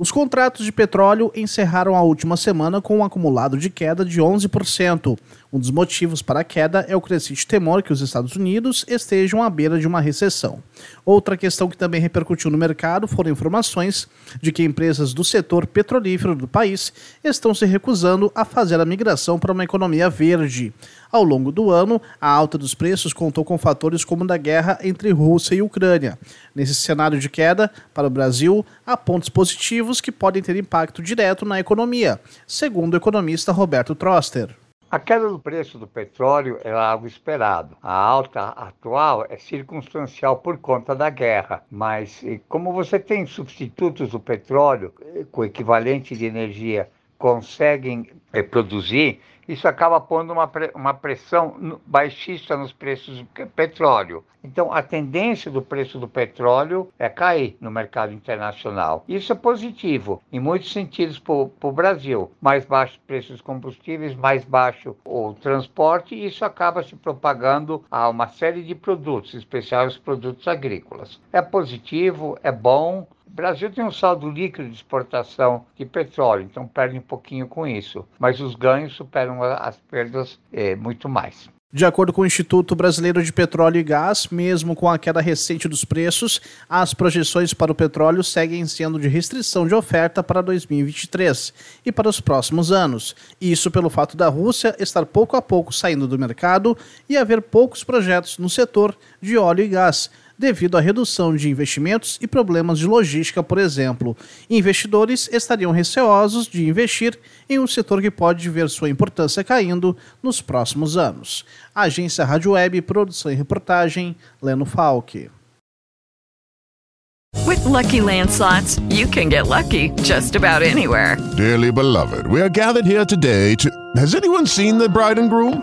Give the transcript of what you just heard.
Os contratos de petróleo encerraram a última semana com um acumulado de queda de 11%. Um dos motivos para a queda é o crescente temor que os Estados Unidos estejam à beira de uma recessão. Outra questão que também repercutiu no mercado foram informações de que empresas do setor petrolífero do país estão se recusando a fazer a migração para uma economia verde. Ao longo do ano, a alta dos preços contou com fatores como da guerra entre Rússia e Ucrânia. Nesse cenário de queda, para o Brasil, há pontos positivos que podem ter impacto direto na economia, segundo o economista Roberto Troster. A queda do preço do petróleo é algo esperado. A alta atual é circunstancial por conta da guerra, mas como você tem substitutos do petróleo eh, com equivalente de energia conseguem é, produzir, isso acaba pondo uma, uma pressão baixista nos preços do petróleo. Então, a tendência do preço do petróleo é cair no mercado internacional. Isso é positivo em muitos sentidos para o Brasil. Mais baixos preços combustíveis, mais baixo o transporte, e isso acaba se propagando a uma série de produtos, em especial os produtos agrícolas. É positivo, é bom, Brasil tem um saldo líquido de exportação de petróleo, então perde um pouquinho com isso, mas os ganhos superam as perdas é, muito mais. De acordo com o Instituto Brasileiro de Petróleo e Gás, mesmo com a queda recente dos preços, as projeções para o petróleo seguem sendo de restrição de oferta para 2023 e para os próximos anos. Isso pelo fato da Rússia estar pouco a pouco saindo do mercado e haver poucos projetos no setor de óleo e gás devido à redução de investimentos e problemas de logística, por exemplo. Investidores estariam receosos de investir em um setor que pode ver sua importância caindo nos próximos anos. Agência Rádio Web, produção e reportagem, Leno Falck. With lucky landslots, you can get lucky just about anywhere. Dearly beloved, we are gathered here today to. Has anyone seen the bride and groom?